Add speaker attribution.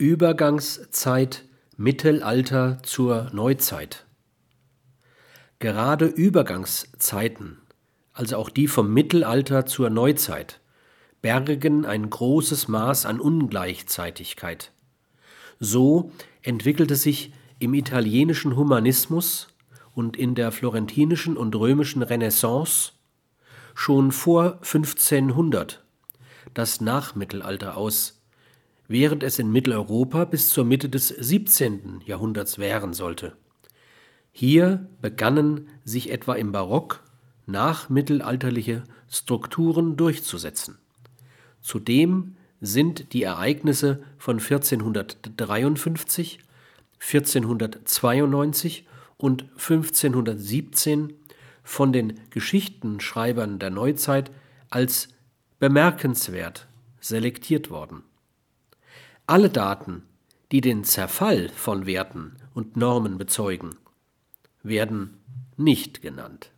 Speaker 1: Übergangszeit Mittelalter zur Neuzeit. Gerade Übergangszeiten, also auch die vom Mittelalter zur Neuzeit, bergen ein großes Maß an Ungleichzeitigkeit. So entwickelte sich im italienischen Humanismus und in der florentinischen und römischen Renaissance schon vor 1500 das Nachmittelalter aus, während es in Mitteleuropa bis zur Mitte des 17. Jahrhunderts währen sollte. Hier begannen sich etwa im Barock nachmittelalterliche Strukturen durchzusetzen. Zudem sind die Ereignisse von 1453, 1492 und 1517 von den Geschichtenschreibern der Neuzeit als bemerkenswert selektiert worden. Alle Daten, die den Zerfall von Werten und Normen bezeugen, werden nicht genannt